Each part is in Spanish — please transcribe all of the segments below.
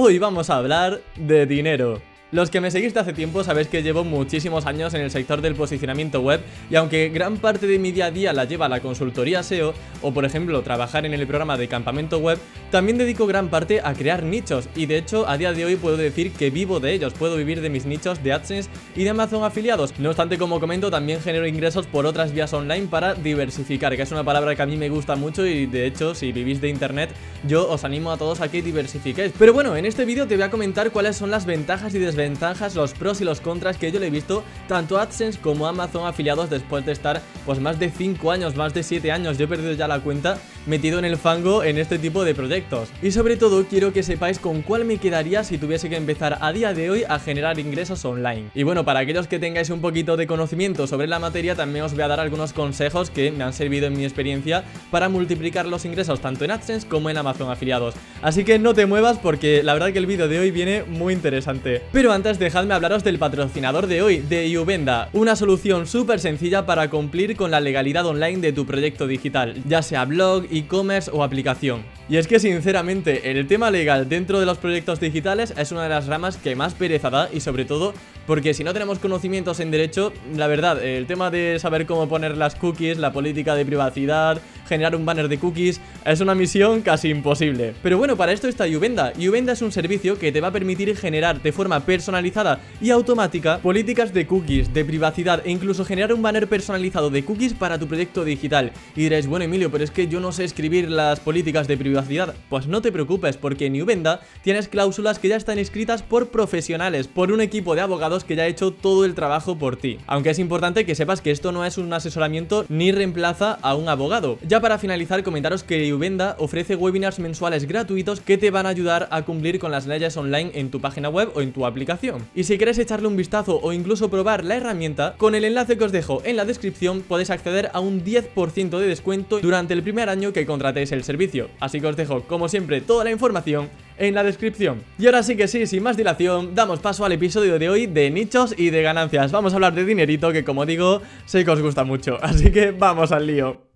Hoy vamos a hablar de dinero. Los que me seguiste hace tiempo sabéis que llevo muchísimos años en el sector del posicionamiento web y aunque gran parte de mi día a día la lleva la consultoría SEO o por ejemplo trabajar en el programa de campamento web, también dedico gran parte a crear nichos y de hecho a día de hoy puedo decir que vivo de ellos, puedo vivir de mis nichos de AdSense y de Amazon afiliados. No obstante, como comento, también genero ingresos por otras vías online para diversificar, que es una palabra que a mí me gusta mucho y de hecho si vivís de internet yo os animo a todos a que diversifiquéis. Pero bueno, en este vídeo te voy a comentar cuáles son las ventajas y desventajas ventajas, los pros y los contras que yo le he visto tanto AdSense como Amazon afiliados después de estar pues más de 5 años, más de 7 años, yo he perdido ya la cuenta metido en el fango en este tipo de proyectos. Y sobre todo quiero que sepáis con cuál me quedaría si tuviese que empezar a día de hoy a generar ingresos online. Y bueno, para aquellos que tengáis un poquito de conocimiento sobre la materia, también os voy a dar algunos consejos que me han servido en mi experiencia para multiplicar los ingresos tanto en AdSense como en Amazon afiliados. Así que no te muevas porque la verdad que el vídeo de hoy viene muy interesante. Pero antes dejadme hablaros del patrocinador de hoy, de Uvenda, una solución súper sencilla para cumplir con la legalidad online de tu proyecto digital, ya sea blog, e-commerce o aplicación. Y es que sinceramente el tema legal dentro de los proyectos digitales es una de las ramas que más pereza da y sobre todo porque si no tenemos conocimientos en derecho, la verdad, el tema de saber cómo poner las cookies, la política de privacidad, generar un banner de cookies, es una misión casi imposible. Pero bueno, para esto está Uvenda. Uvenda es un servicio que te va a permitir generar de forma personalizada y automática políticas de cookies, de privacidad e incluso generar un banner personalizado de cookies para tu proyecto digital. Y diréis, bueno Emilio, pero es que yo no sé escribir las políticas de privacidad. Pues no te preocupes, porque en Uvenda tienes cláusulas que ya están escritas por profesionales, por un equipo de abogados que ya ha hecho todo el trabajo por ti. Aunque es importante que sepas que esto no es un asesoramiento ni reemplaza a un abogado. Ya para finalizar, comentaros que Uvenda ofrece webinars mensuales gratuitos que te van a ayudar a cumplir con las leyes online en tu página web o en tu aplicación. Y si quieres echarle un vistazo o incluso probar la herramienta, con el enlace que os dejo en la descripción podéis acceder a un 10% de descuento durante el primer año que contratéis el servicio. Así que os dejo, como siempre, toda la información en la descripción. Y ahora sí que sí, sin más dilación, damos paso al episodio de hoy de nichos y de ganancias. Vamos a hablar de dinerito que como digo, sé que os gusta mucho. Así que vamos al lío.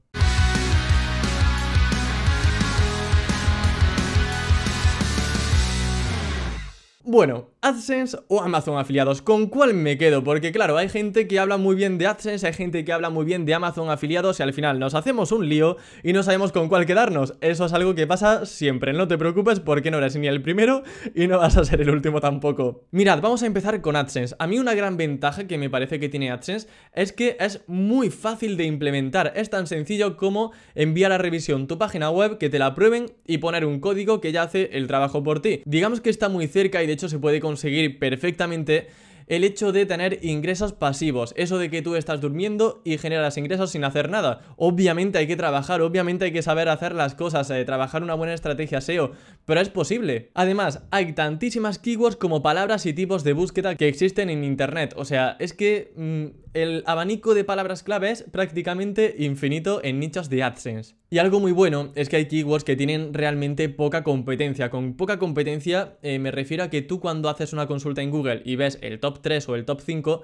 Bueno, AdSense o Amazon afiliados, ¿con cuál me quedo? Porque claro, hay gente que habla muy bien de AdSense, hay gente que habla muy bien de Amazon afiliados y al final nos hacemos un lío y no sabemos con cuál quedarnos. Eso es algo que pasa siempre, no te preocupes porque no eres ni el primero y no vas a ser el último tampoco. Mirad, vamos a empezar con AdSense. A mí una gran ventaja que me parece que tiene AdSense es que es muy fácil de implementar. Es tan sencillo como enviar a revisión tu página web, que te la prueben y poner un código que ya hace el trabajo por ti. Digamos que está muy cerca y de hecho se puede conseguir perfectamente el hecho de tener ingresos pasivos, eso de que tú estás durmiendo y generas ingresos sin hacer nada. Obviamente hay que trabajar, obviamente hay que saber hacer las cosas, eh, trabajar una buena estrategia SEO, pero es posible. Además, hay tantísimas keywords como palabras y tipos de búsqueda que existen en Internet, o sea, es que mm, el abanico de palabras clave es prácticamente infinito en nichos de AdSense. Y algo muy bueno es que hay keywords que tienen realmente poca competencia. Con poca competencia eh, me refiero a que tú cuando haces una consulta en Google y ves el top 3 o el top 5,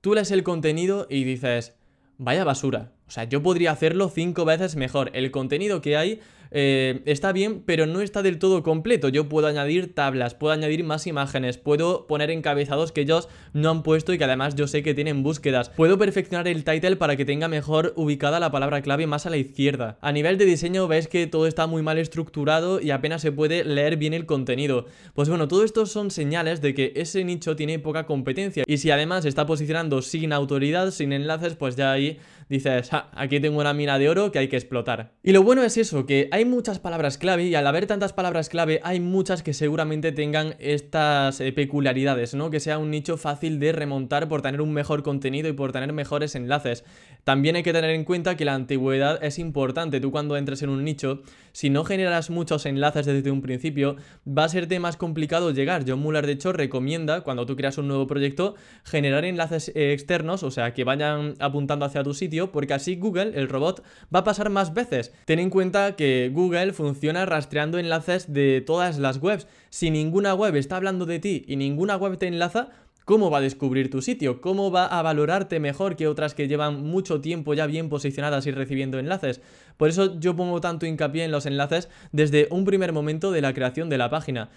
tú lees el contenido y dices, vaya basura. O sea, yo podría hacerlo 5 veces mejor. El contenido que hay eh, está bien, pero no está del todo completo. Yo puedo añadir tablas, puedo añadir más imágenes, puedo poner encabezados que ellos no han puesto y que además yo sé que tienen búsquedas. Puedo perfeccionar el title para que tenga mejor ubicada la palabra clave más a la izquierda. A nivel de diseño ves que todo está muy mal estructurado y apenas se puede leer bien el contenido. Pues bueno, todo esto son señales de que ese nicho tiene poca competencia y si además está posicionando sin autoridad, sin enlaces, pues ya ahí dices, aquí tengo una mina de oro que hay que explotar. Y lo bueno es eso, que hay muchas palabras clave y al haber tantas palabras clave hay muchas que seguramente tengan estas eh, peculiaridades, ¿no? Que sea un nicho fácil de remontar por tener un mejor contenido y por tener mejores enlaces. También hay que tener en cuenta que la antigüedad es importante. Tú cuando entres en un nicho, si no generas muchos enlaces desde un principio, va a serte más complicado llegar. John Muller, de hecho, recomienda, cuando tú creas un nuevo proyecto, generar enlaces eh, externos, o sea, que vayan apuntando hacia tu sitio porque así Google, el robot, va a pasar más veces. Ten en cuenta que Google funciona rastreando enlaces de todas las webs. Si ninguna web está hablando de ti y ninguna web te enlaza, ¿Cómo va a descubrir tu sitio? ¿Cómo va a valorarte mejor que otras que llevan mucho tiempo ya bien posicionadas y recibiendo enlaces? Por eso yo pongo tanto hincapié en los enlaces desde un primer momento de la creación de la página.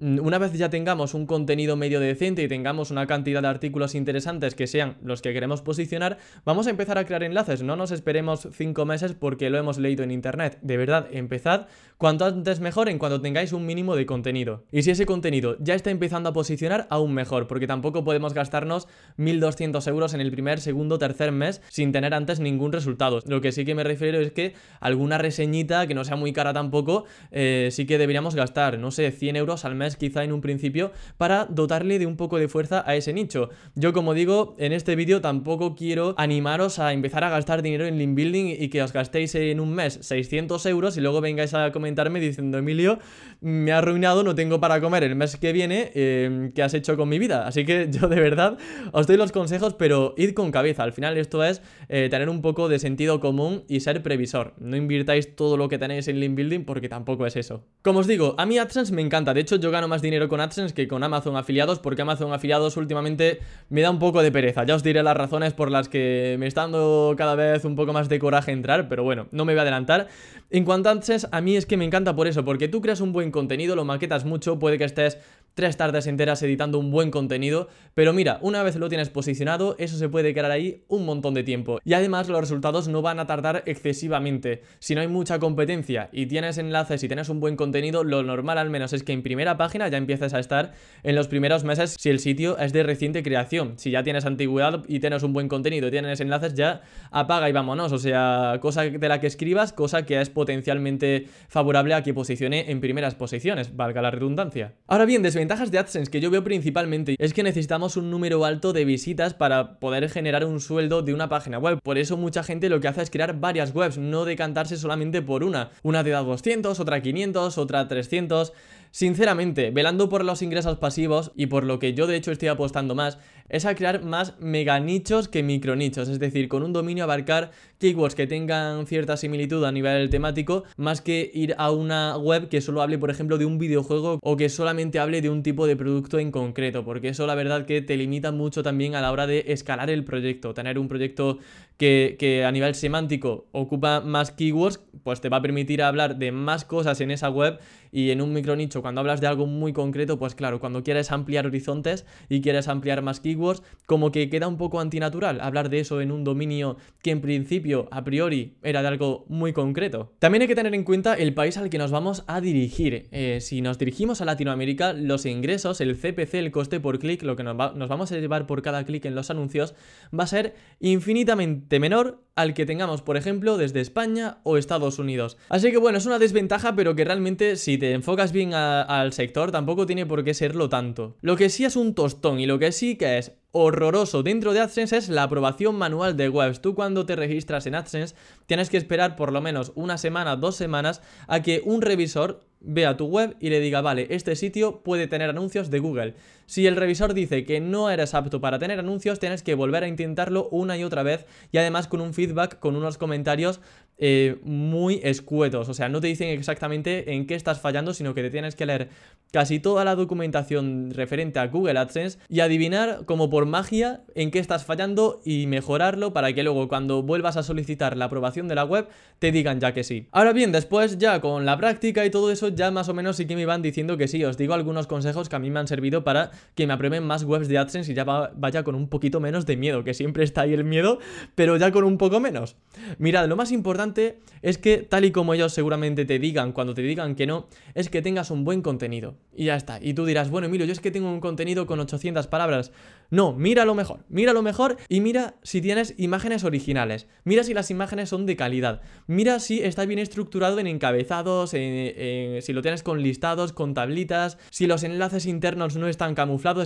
Mm, una vez ya tengamos un contenido medio decente y tengamos una cantidad de artículos interesantes que sean los que queremos posicionar, vamos a empezar a crear enlaces. No nos esperemos cinco meses porque lo hemos leído en internet. De verdad, empezad cuanto antes mejor en cuanto tengáis un mínimo de contenido. Y si ese contenido ya está empezando a posicionar, aún mejor, porque tampoco podemos gastarnos 1.200 euros en el primer, segundo, tercer mes sin tener antes ningún resultado. Lo que sí que me refiero es que alguna reseñita que no sea muy cara tampoco, eh, sí que deberíamos gastar, no sé, 100 euros al mes quizá en un principio para dotarle de un poco de fuerza a ese nicho. Yo como digo, en este vídeo tampoco quiero animaros a empezar a gastar dinero en link building y que os gastéis en un mes 600 euros y luego vengáis a comentarme diciendo Emilio, me ha arruinado, no tengo para comer el mes que viene, eh, ¿qué has hecho con mi vida? Así que yo de verdad os doy los consejos, pero id con cabeza. Al final esto es eh, tener un poco de sentido común y ser previsor. No invirtáis todo lo que tenéis en link building porque tampoco es eso. Como os digo, a mí AdSense me encanta. De hecho, yo gano más dinero con AdSense que con Amazon afiliados porque Amazon afiliados últimamente me da un poco de pereza. Ya os diré las razones por las que me está dando cada vez un poco más de coraje entrar, pero bueno, no me voy a adelantar. En cuanto a AdSense, a mí es que me encanta por eso, porque tú creas un buen contenido, lo maquetas mucho, puede que estés tres tardes enteras editando un buen contenido, pero mira, una vez lo tienes posicionado, eso se puede quedar ahí un montón de tiempo. Y además los resultados no van a tardar excesivamente. Si no hay mucha competencia y tienes enlaces y tienes un buen contenido, lo normal al menos es que en primera página ya empieces a estar en los primeros meses si el sitio es de reciente creación. Si ya tienes antigüedad y tienes un buen contenido y tienes enlaces, ya apaga y vámonos. O sea, cosa de la que escribas, cosa que es potencialmente favorable a que posicione en primeras posiciones, valga la redundancia. Ahora bien, desventajas ventajas de AdSense que yo veo principalmente es que necesitamos un número alto de visitas para poder generar un sueldo de una página web. Por eso mucha gente lo que hace es crear varias webs, no decantarse solamente por una. Una te da 200, otra 500, otra 300. Sinceramente, velando por los ingresos pasivos y por lo que yo de hecho estoy apostando más, es a crear más mega nichos que micro nichos, es decir, con un dominio abarcar keywords que tengan cierta similitud a nivel temático, más que ir a una web que solo hable, por ejemplo, de un videojuego o que solamente hable de un tipo de producto en concreto, porque eso la verdad que te limita mucho también a la hora de escalar el proyecto, tener un proyecto que, que a nivel semántico ocupa más keywords, pues te va a permitir hablar de más cosas en esa web y en un micro nicho, cuando hablas de algo muy concreto, pues claro, cuando quieres ampliar horizontes y quieres ampliar más keywords, como que queda un poco antinatural hablar de eso en un dominio que en principio, a priori, era de algo muy concreto. También hay que tener en cuenta el país al que nos vamos a dirigir. Eh, si nos dirigimos a Latinoamérica, los ingresos, el CPC, el coste por clic, lo que nos vamos a llevar por cada clic en los anuncios, va a ser infinitamente menor al que tengamos, por ejemplo, desde España o Estados Unidos. Así que bueno, es una desventaja, pero que realmente si te enfocas bien al sector, tampoco tiene por qué serlo tanto. Lo que sí es un tostón y lo que sí que es horroroso dentro de AdSense es la aprobación manual de webs. Tú cuando te registras en AdSense tienes que esperar por lo menos una semana, dos semanas a que un revisor vea tu web y le diga, vale, este sitio puede tener anuncios de Google. Si el revisor dice que no eres apto para tener anuncios, tienes que volver a intentarlo una y otra vez y además con un feedback, con unos comentarios eh, muy escuetos. O sea, no te dicen exactamente en qué estás fallando, sino que te tienes que leer casi toda la documentación referente a Google AdSense y adivinar como por magia en qué estás fallando y mejorarlo para que luego cuando vuelvas a solicitar la aprobación de la web te digan ya que sí. Ahora bien, después ya con la práctica y todo eso ya más o menos sí que me van diciendo que sí. Os digo algunos consejos que a mí me han servido para que me aprueben más webs de AdSense y ya vaya con un poquito menos de miedo, que siempre está ahí el miedo, pero ya con un poco menos. Mirad, lo más importante es que tal y como ellos seguramente te digan cuando te digan que no, es que tengas un buen contenido. Y ya está. Y tú dirás, bueno, Emilio, yo es que tengo un contenido con 800 palabras. No, mira lo mejor, mira lo mejor y mira si tienes imágenes originales. Mira si las imágenes son de calidad. Mira si está bien estructurado en encabezados, si lo tienes con listados, con tablitas, si los enlaces internos no están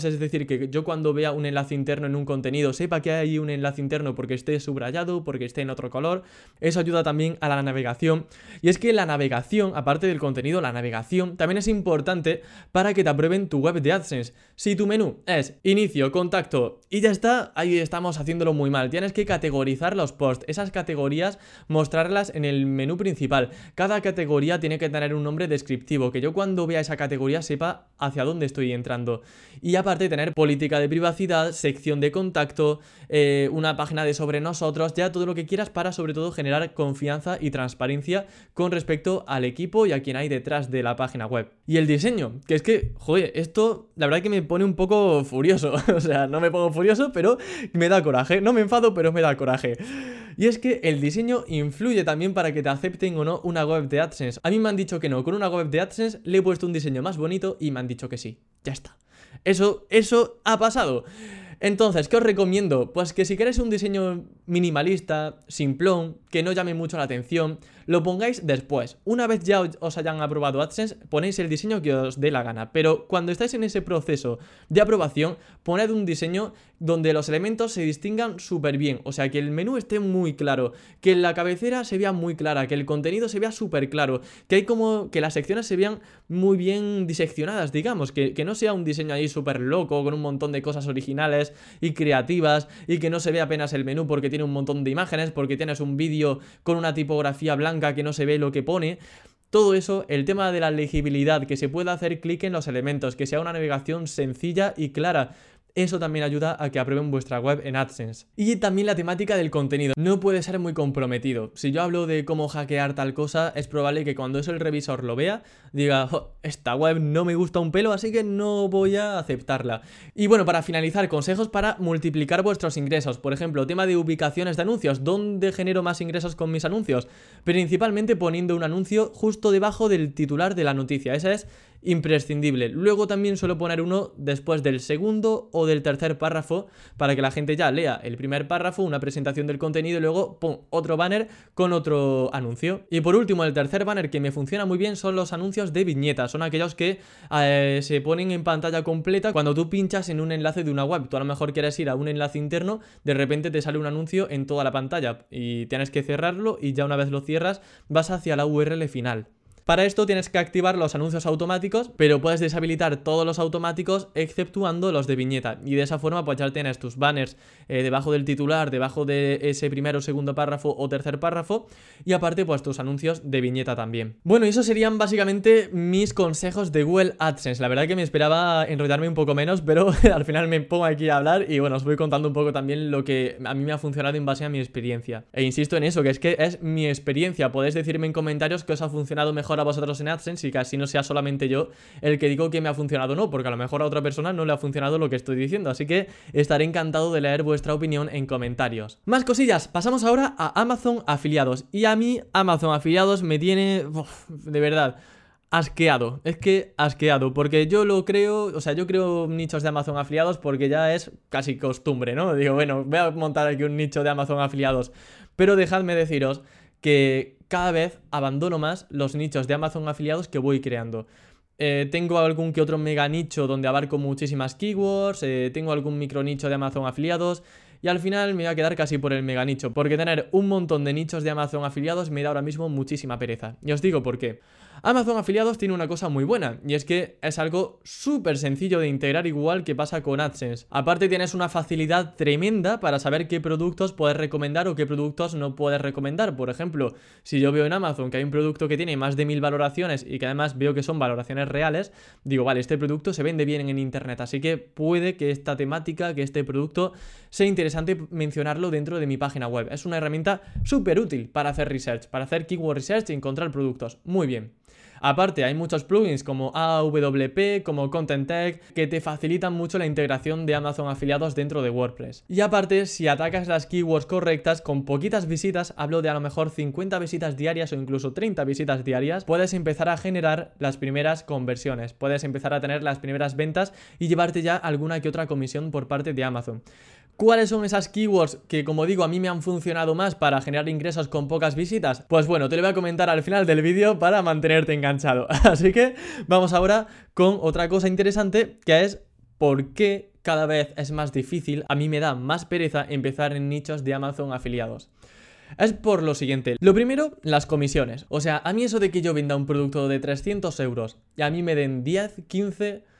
es decir, que yo cuando vea un enlace interno en un contenido sepa que hay un enlace interno porque esté subrayado, porque esté en otro color. Eso ayuda también a la navegación. Y es que la navegación, aparte del contenido, la navegación también es importante para que te aprueben tu web de AdSense. Si tu menú es inicio, con contacto. Y ya está, ahí estamos haciéndolo muy mal. Tienes que categorizar los posts. Esas categorías, mostrarlas en el menú principal. Cada categoría tiene que tener un nombre descriptivo, que yo cuando vea esa categoría sepa hacia dónde estoy entrando. Y aparte tener política de privacidad, sección de contacto, eh, una página de sobre nosotros, ya todo lo que quieras para sobre todo generar confianza y transparencia con respecto al equipo y a quien hay detrás de la página web. Y el diseño, que es que, joder, esto la verdad que me pone un poco furioso. o sea, no me pongo furioso, pero me da coraje. No me enfado, pero me da coraje. Y es que el diseño influye también para que te acepten o no una web de AdSense. A mí me han dicho que no, con una web de AdSense le he puesto un diseño más bonito y me han dicho que sí. Ya está. Eso, eso ha pasado. Entonces, ¿qué os recomiendo? Pues que si queréis un diseño minimalista, simplón, que no llame mucho la atención, lo pongáis después. Una vez ya os hayan aprobado AdSense, ponéis el diseño que os dé la gana. Pero cuando estáis en ese proceso de aprobación, poned un diseño donde los elementos se distingan súper bien. O sea, que el menú esté muy claro, que la cabecera se vea muy clara, que el contenido se vea súper claro, que hay como que las secciones se vean muy bien diseccionadas, digamos, que, que no sea un diseño ahí súper loco, con un montón de cosas originales y creativas, y que no se vea apenas el menú porque tiene un montón de imágenes, porque tienes un vídeo con una tipografía blanca que no se ve lo que pone. Todo eso, el tema de la legibilidad, que se pueda hacer clic en los elementos, que sea una navegación sencilla y clara, eso también ayuda a que aprueben vuestra web en AdSense. Y también la temática del contenido. No puede ser muy comprometido. Si yo hablo de cómo hackear tal cosa, es probable que cuando eso el revisor lo vea, diga, esta web no me gusta un pelo, así que no voy a aceptarla. Y bueno, para finalizar, consejos para multiplicar vuestros ingresos. Por ejemplo, tema de ubicaciones de anuncios. ¿Dónde genero más ingresos con mis anuncios? Principalmente poniendo un anuncio justo debajo del titular de la noticia. Esa es imprescindible. Luego también suelo poner uno después del segundo o del tercer párrafo para que la gente ya lea el primer párrafo, una presentación del contenido y luego otro banner con otro anuncio. Y por último, el tercer banner que me funciona muy bien son los anuncios de viñetas. Son aquellos que eh, se ponen en pantalla completa cuando tú pinchas en un enlace de una web. Tú a lo mejor quieres ir a un enlace interno, de repente te sale un anuncio en toda la pantalla y tienes que cerrarlo y ya una vez lo cierras vas hacia la URL final. Para esto tienes que activar los anuncios automáticos, pero puedes deshabilitar todos los automáticos exceptuando los de viñeta. Y de esa forma pues ya tienes tus banners eh, debajo del titular, debajo de ese primero, segundo párrafo o tercer párrafo. Y aparte pues tus anuncios de viñeta también. Bueno, y esos serían básicamente mis consejos de Google AdSense. La verdad que me esperaba enrollarme un poco menos, pero al final me pongo aquí a hablar y bueno, os voy contando un poco también lo que a mí me ha funcionado en base a mi experiencia. E insisto en eso, que es que es mi experiencia. Podéis decirme en comentarios que os ha funcionado mejor a vosotros en AdSense y que así no sea solamente yo el que digo que me ha funcionado o no, porque a lo mejor a otra persona no le ha funcionado lo que estoy diciendo, así que estaré encantado de leer vuestra opinión en comentarios. Más cosillas, pasamos ahora a Amazon afiliados y a mí Amazon afiliados me tiene de verdad asqueado. Es que asqueado, porque yo lo creo, o sea, yo creo nichos de Amazon afiliados porque ya es casi costumbre, ¿no? Digo, bueno, voy a montar aquí un nicho de Amazon afiliados. Pero dejadme deciros que cada vez abandono más los nichos de Amazon afiliados que voy creando. Eh, tengo algún que otro mega nicho donde abarco muchísimas keywords, eh, tengo algún micro nicho de Amazon afiliados y al final me voy a quedar casi por el mega nicho, porque tener un montón de nichos de Amazon afiliados me da ahora mismo muchísima pereza. Y os digo por qué. Amazon afiliados tiene una cosa muy buena, y es que es algo súper sencillo de integrar igual que pasa con AdSense. Aparte tienes una facilidad tremenda para saber qué productos puedes recomendar o qué productos no puedes recomendar. Por ejemplo, si yo veo en Amazon que hay un producto que tiene más de mil valoraciones y que además veo que son valoraciones reales, digo, vale, este producto se vende bien en Internet, así que puede que esta temática, que este producto sea interesante mencionarlo dentro de mi página web. Es una herramienta súper útil para hacer research, para hacer keyword research y encontrar productos. Muy bien. Aparte, hay muchos plugins como AWP, como Content Tag, que te facilitan mucho la integración de Amazon afiliados dentro de WordPress. Y aparte, si atacas las keywords correctas, con poquitas visitas, hablo de a lo mejor 50 visitas diarias o incluso 30 visitas diarias, puedes empezar a generar las primeras conversiones, puedes empezar a tener las primeras ventas y llevarte ya alguna que otra comisión por parte de Amazon. ¿Cuáles son esas keywords que, como digo, a mí me han funcionado más para generar ingresos con pocas visitas? Pues bueno, te lo voy a comentar al final del vídeo para mantenerte enganchado. Así que vamos ahora con otra cosa interesante que es por qué cada vez es más difícil, a mí me da más pereza empezar en nichos de Amazon afiliados. Es por lo siguiente. Lo primero, las comisiones. O sea, a mí eso de que yo venda un producto de 300 euros y a mí me den 10, 15 Mm,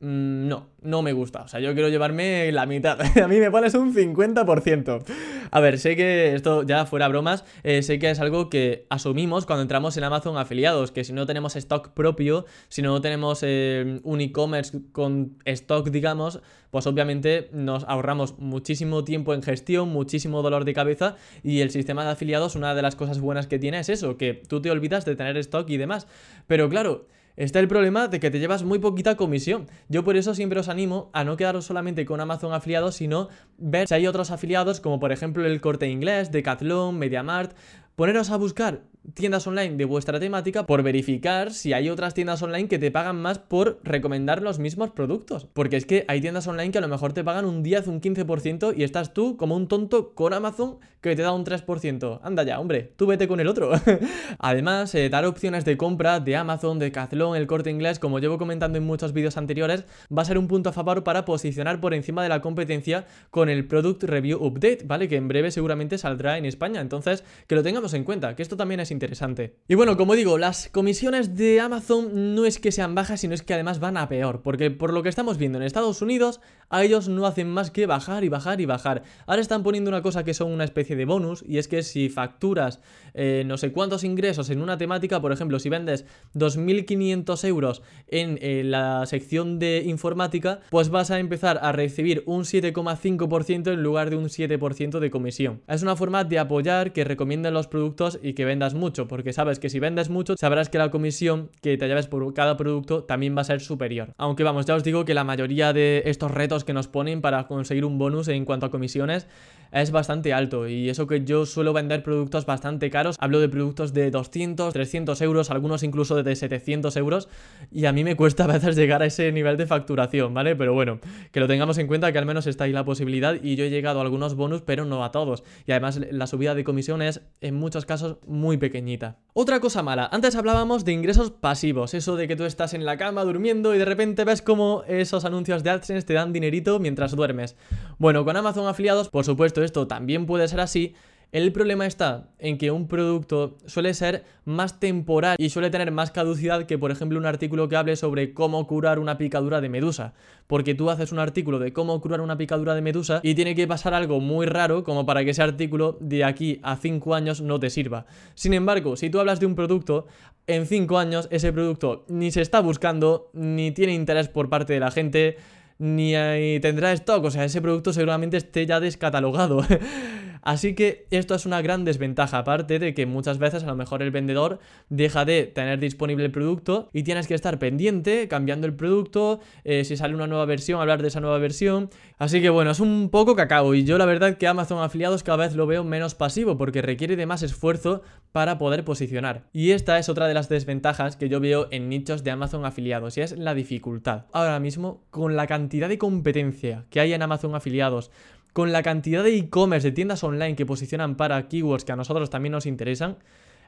no, no me gusta. O sea, yo quiero llevarme la mitad. a mí me pones un 50%. A ver, sé que esto ya fuera bromas, eh, sé que es algo que asumimos cuando entramos en Amazon afiliados, que si no tenemos stock propio, si no tenemos eh, un e-commerce con stock, digamos, pues obviamente nos ahorramos muchísimo tiempo en gestión, muchísimo dolor de cabeza y el sistema de afiliados, una de las cosas buenas que tiene es eso, que tú te olvidas de tener stock y demás. Pero claro, está el problema de que te llevas muy poquita comisión. Yo por eso siempre os animo a no quedaros solamente con Amazon afiliados, sino ver si hay otros afiliados, como por ejemplo el Corte Inglés, Decathlon, MediaMart. Poneros a buscar tiendas online de vuestra temática por verificar si hay otras tiendas online que te pagan más por recomendar los mismos productos. Porque es que hay tiendas online que a lo mejor te pagan un 10, un 15% y estás tú como un tonto con Amazon que te da un 3%. Anda ya, hombre, tú vete con el otro. Además, eh, dar opciones de compra de Amazon, de Decathlon, el corte inglés, como llevo comentando en muchos vídeos anteriores, va a ser un punto a favor para posicionar por encima de la competencia con el Product Review Update, ¿vale? Que en breve seguramente saldrá en España. Entonces, que lo tengamos en cuenta, que esto también es interesante. Y bueno, como digo, las comisiones de Amazon no es que sean bajas, sino es que además van a peor, porque por lo que estamos viendo en Estados Unidos, a ellos no hacen más que bajar y bajar y bajar. Ahora están poniendo una cosa que son una especie de bonus, y es que si facturas eh, no sé cuántos ingresos en una temática, por ejemplo, si vendes 2.500 euros en eh, la sección de informática, pues vas a empezar a recibir un 7,5% en lugar de un 7% de comisión. Es una forma de apoyar que recomienden los productos y que vendas mucho, porque sabes que si vendes mucho, sabrás que la comisión que te lleves por cada producto también va a ser superior. Aunque vamos, ya os digo que la mayoría de estos retos que nos ponen para conseguir un bonus en cuanto a comisiones es bastante alto. Y eso que yo suelo vender productos bastante caros, hablo de productos de 200, 300 euros, algunos incluso de 700 euros. Y a mí me cuesta a veces llegar a ese nivel de facturación, ¿vale? Pero bueno, que lo tengamos en cuenta que al menos está ahí la posibilidad. Y yo he llegado a algunos bonus pero no a todos. Y además la subida de comisión es en muchos casos muy pequeñita. Otra cosa mala, antes hablábamos de ingresos pasivos, eso de que tú estás en la cama durmiendo y de repente ves como esos anuncios de AdSense te dan mientras duermes. Bueno, con Amazon afiliados, por supuesto, esto también puede ser así, el problema está en que un producto suele ser más temporal y suele tener más caducidad que, por ejemplo, un artículo que hable sobre cómo curar una picadura de medusa. Porque tú haces un artículo de cómo curar una picadura de medusa y tiene que pasar algo muy raro como para que ese artículo de aquí a 5 años no te sirva. Sin embargo, si tú hablas de un producto, en 5 años ese producto ni se está buscando, ni tiene interés por parte de la gente, ni tendrá stock, o sea, ese producto seguramente esté ya descatalogado. Así que esto es una gran desventaja, aparte de que muchas veces a lo mejor el vendedor deja de tener disponible el producto y tienes que estar pendiente, cambiando el producto, eh, si sale una nueva versión, hablar de esa nueva versión. Así que bueno, es un poco cacao y yo la verdad que Amazon afiliados cada vez lo veo menos pasivo porque requiere de más esfuerzo para poder posicionar. Y esta es otra de las desventajas que yo veo en nichos de Amazon afiliados y es la dificultad. Ahora mismo, con la cantidad de competencia que hay en Amazon afiliados, con la cantidad de e-commerce, de tiendas online que posicionan para keywords que a nosotros también nos interesan,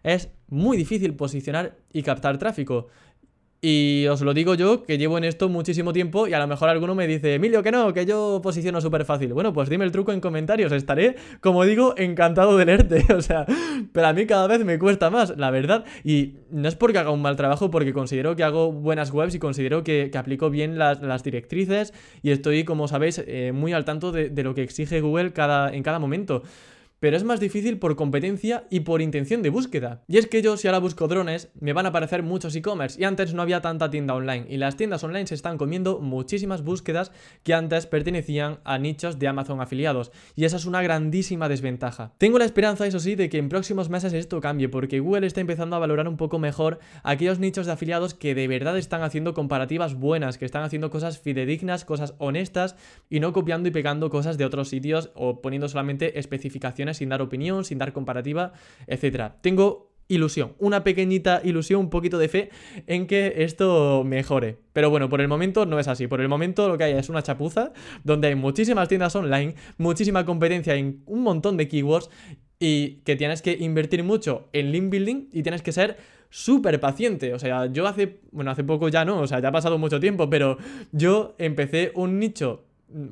es muy difícil posicionar y captar tráfico. Y os lo digo yo, que llevo en esto muchísimo tiempo y a lo mejor alguno me dice, Emilio, que no, que yo posiciono súper fácil. Bueno, pues dime el truco en comentarios, estaré, como digo, encantado de leerte. O sea, pero a mí cada vez me cuesta más, la verdad. Y no es porque haga un mal trabajo, porque considero que hago buenas webs y considero que, aplico bien las, directrices y estoy, como sabéis, eh, muy al tanto de, de, lo que exige Google cada, en cada momento pero es más difícil por competencia y por intención de búsqueda. Y es que yo si ahora busco drones, me van a aparecer muchos e-commerce y antes no había tanta tienda online y las tiendas online se están comiendo muchísimas búsquedas que antes pertenecían a nichos de Amazon afiliados y esa es una grandísima desventaja. Tengo la esperanza, eso sí, de que en próximos meses esto cambie porque Google está empezando a valorar un poco mejor aquellos nichos de afiliados que de verdad están haciendo comparativas buenas, que están haciendo cosas fidedignas, cosas honestas y no copiando y pegando cosas de otros sitios o poniendo solamente especificaciones sin dar opinión, sin dar comparativa, etcétera. Tengo ilusión, una pequeñita ilusión, un poquito de fe en que esto mejore. Pero bueno, por el momento no es así. Por el momento lo que hay es una chapuza donde hay muchísimas tiendas online, muchísima competencia en un montón de keywords y que tienes que invertir mucho en link building y tienes que ser súper paciente. O sea, yo hace, bueno, hace poco ya no, o sea, ya ha pasado mucho tiempo, pero yo empecé un nicho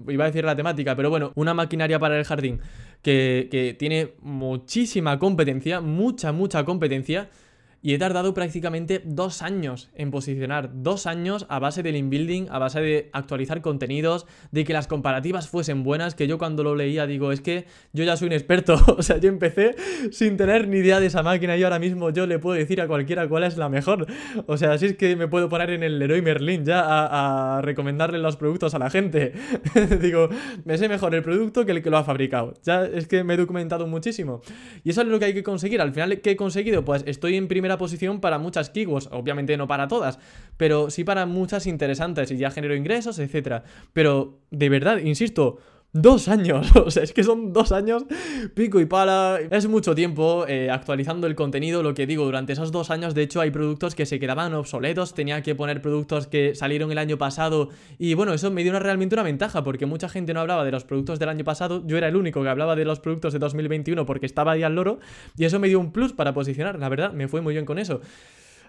iba a decir la temática, pero bueno, una maquinaria para el jardín que, tiene muchísima competencia, mucha, mucha competencia. Y he tardado prácticamente dos años en posicionar, dos años a base del inbuilding, a base de actualizar contenidos, de que las comparativas fuesen buenas, que yo cuando lo leía digo, es que yo ya soy un experto, o sea, yo empecé sin tener ni idea de esa máquina y ahora mismo yo le puedo decir a cualquiera cuál es la mejor, o sea, así es que me puedo poner en el Leroy Merlin ya a, recomendarle los productos a la gente, digo, me sé mejor el producto que el que lo ha fabricado, ya es que me he documentado muchísimo, y eso es lo que hay que conseguir, al final, ¿qué he conseguido? Pues estoy en primer posición para muchas keywords, obviamente no para todas, pero sí para muchas interesantes y ya genero ingresos, etcétera. Pero de verdad, insisto, Dos años, o sea, es que son dos años pico y pala. Es mucho tiempo eh, actualizando el contenido. Lo que digo, durante esos dos años, de hecho, hay productos que se quedaban obsoletos. Tenía que poner productos que salieron el año pasado. Y bueno, eso me dio una, realmente una ventaja, porque mucha gente no hablaba de los productos del año pasado. Yo era el único que hablaba de los productos de 2021 porque estaba ahí al loro. Y eso me dio un plus para posicionar. La verdad, me fue muy bien con eso.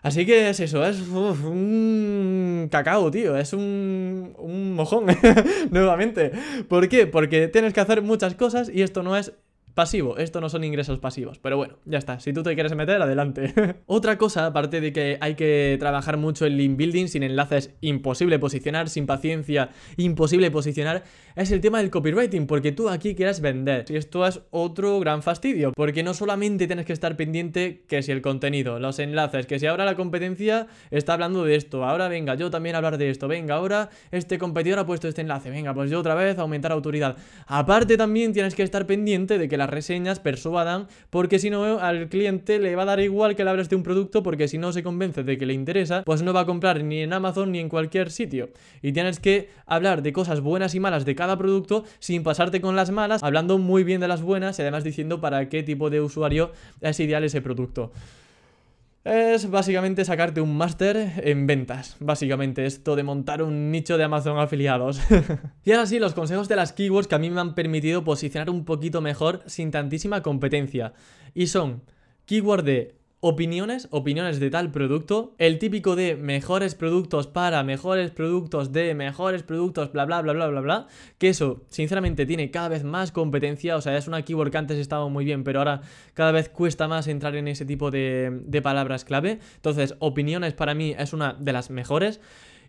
Así que es eso, es un cacao, tío, es un, un mojón, nuevamente. ¿Por qué? Porque tienes que hacer muchas cosas y esto no es pasivo. Esto no son ingresos pasivos. Pero bueno, ya está. Si tú te quieres meter, adelante. Otra cosa, aparte de que hay que trabajar mucho en link building, sin enlaces imposible posicionar, sin paciencia imposible posicionar, es el tema del copywriting, porque tú aquí quieres vender. Y esto es otro gran fastidio, porque no solamente tienes que estar pendiente que si el contenido, los enlaces, que si ahora la competencia está hablando de esto, ahora venga, yo también hablar de esto, venga, ahora este competidor ha puesto este enlace, venga, pues yo otra vez aumentar autoridad. Aparte también tienes que estar pendiente de que la reseñas persuadan, porque si no al cliente le va a dar igual que le hables de un producto, porque si no se convence de que le interesa, pues no va a comprar ni en Amazon ni en cualquier sitio. Y tienes que hablar de cosas buenas y malas de cada producto sin pasarte con las malas, hablando muy bien de las buenas y además diciendo para qué tipo de usuario es ideal ese producto. Es básicamente sacarte un máster en ventas. Básicamente esto de montar un nicho de Amazon afiliados. y ahora sí, los consejos de las keywords que a mí me han permitido posicionar un poquito mejor sin tantísima competencia. Y son keyword de opiniones, opiniones de tal producto, el típico de mejores productos para mejores productos de mejores productos, bla bla bla bla bla bla, que eso sinceramente tiene cada vez más competencia, o sea, es una keyword que antes estaba muy bien, pero ahora cada vez cuesta más entrar en ese tipo de, de palabras clave, entonces opiniones para mí es una de las mejores.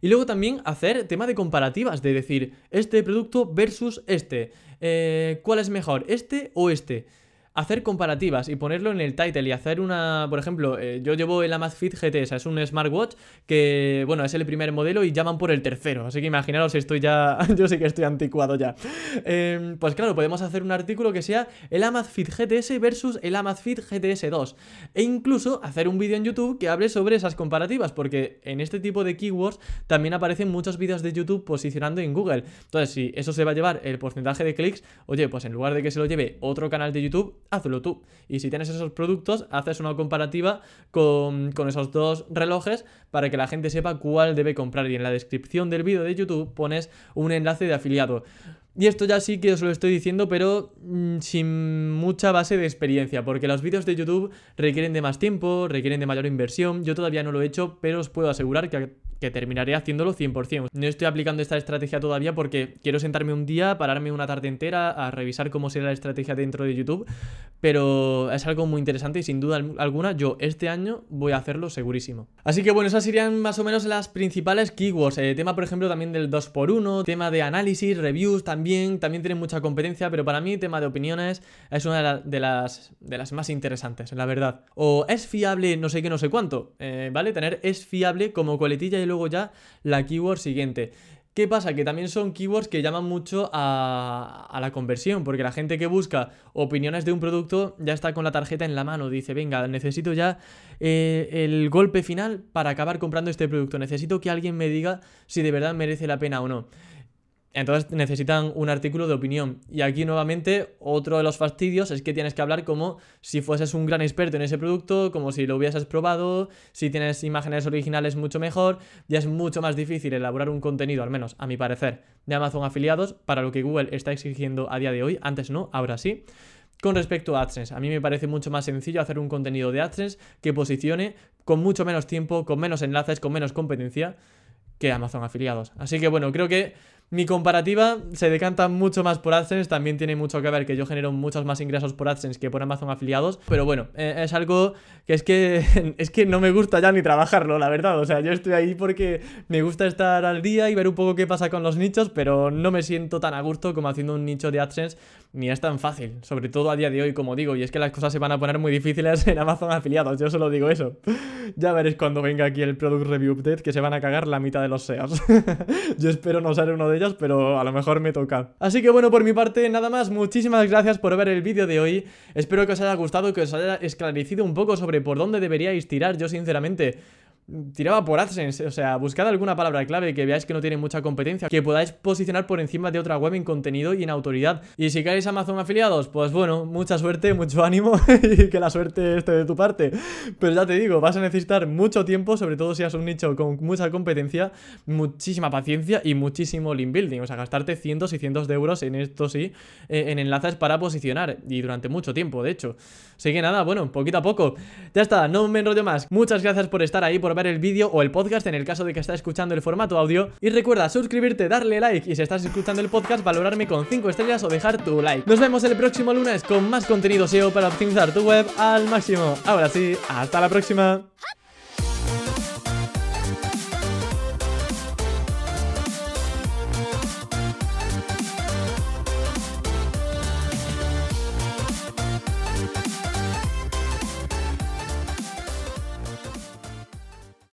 Y luego también hacer tema de comparativas, de decir, este producto versus este. Eh, ¿Cuál es mejor, este o este? Hacer comparativas y ponerlo en el title y hacer una, por ejemplo, eh, yo llevo el Amazfit GT, es un smartwatch que, bueno, es el primer modelo y llaman por el tercero, así que imaginaros, estoy ya, yo sé que estoy anticuado ya. Em, pues claro, podemos hacer un artículo que sea el Amazfit GTS versus el Amazfit GTS 2 e incluso hacer un vídeo en YouTube que hable sobre esas comparativas, porque en este tipo de keywords también aparecen muchos vídeos de YouTube posicionando en Google. Entonces, si eso se va a llevar el porcentaje de clics, oye, pues en lugar de que se lo lleve otro canal de YouTube, hazlo tú. Y si tienes esos productos, haces una comparativa con, esos dos relojes para que la gente sepa cuál debe comprar. Y en la descripción del vídeo de YouTube pones un enlace de afiliado. Y esto ya sí que os lo estoy diciendo, pero mm, sin mucha base de experiencia, porque los vídeos de YouTube requieren de más tiempo, requieren de mayor inversión. Yo todavía no lo he hecho, pero os puedo asegurar que que terminaré haciéndolo 100%. No estoy aplicando esta estrategia todavía porque quiero sentarme un día, pararme una tarde entera a revisar cómo será la estrategia dentro de YouTube, pero es algo muy interesante y sin duda alguna yo este año voy a hacerlo segurísimo. Así que bueno, esas serían más o menos las principales keywords. Eh, tema por ejemplo también del 2x1, tema de análisis, reviews también, también tienen mucha competencia, pero para mí tema de opiniones es una de, las, de las más interesantes, la verdad. O es fiable no sé qué, no sé cuánto, eh, ¿vale? Tener es fiable como coletilla y luego ya la keyword siguiente. ¿Qué pasa? Que también son keywords que llaman mucho a, la conversión, porque la gente que busca opiniones de un producto ya está con la tarjeta en la mano, dice, venga, necesito ya eh, el golpe final para acabar comprando este producto, necesito que alguien me diga si de verdad merece la pena o no. Entonces necesitan un artículo de opinión. Y aquí nuevamente otro de los fastidios es que tienes que hablar como si fueses un gran experto en ese producto, como si lo hubieses probado, si tienes imágenes originales mucho mejor, ya es mucho más difícil elaborar un contenido, al menos a mi parecer, de Amazon afiliados para lo que Google está exigiendo a día de hoy, antes no, ahora sí. Con respecto a AdSense, a mí me parece mucho más sencillo hacer un contenido de AdSense que posicione con mucho menos tiempo, con menos enlaces, con menos competencia que Amazon afiliados. Así que bueno, creo que Mi comparativa se decanta mucho más por AdSense, también tiene mucho que ver que yo genero muchos más ingresos por AdSense que por Amazon afiliados, pero bueno, eh, es algo que es que es que no me gusta ya ni trabajarlo, la verdad, o sea, yo estoy ahí porque me gusta estar al día y ver un poco qué pasa con los nichos, pero no me siento tan a gusto como haciendo un nicho de AdSense, ni es tan fácil, sobre todo a día de hoy, como digo, y es que las cosas se van a poner muy difíciles en Amazon afiliados, yo solo digo eso. Ya veréis cuando venga aquí el Product Review Update que se van a cagar la mitad de los SEOs. yo espero no ser uno de ellos, pero a lo mejor me toca. Así que bueno, por mi parte, nada más. Muchísimas gracias por ver el vídeo de hoy. Espero que os haya gustado, que os haya esclarecido un poco sobre por dónde deberíais tirar. Yo, sinceramente tiraba por AdSense, o sea, buscad alguna palabra clave que veáis que no tiene mucha competencia, que podáis posicionar por encima de otra web en contenido y en autoridad. Y si queréis Amazon afiliados, pues bueno, mucha suerte, mucho ánimo y que la suerte esté de tu parte. Pero ya te digo, vas a necesitar mucho tiempo, sobre todo si has un nicho con mucha competencia, muchísima paciencia y muchísimo link building, o sea, gastarte cientos y cientos de euros en esto sí, eh, en enlaces para posicionar y durante mucho tiempo, de hecho. Así que nada, bueno, poquito a poco. Ya está, no me enrollo más. Muchas gracias por estar ahí, por ver el vídeo o el podcast en el caso de que estés escuchando el formato audio. Y recuerda suscribirte, darle like y si estás escuchando el podcast, valorarme con 5 estrellas o dejar tu like. Nos vemos el próximo lunes con más contenido SEO para optimizar tu web al máximo. Ahora sí, hasta la próxima.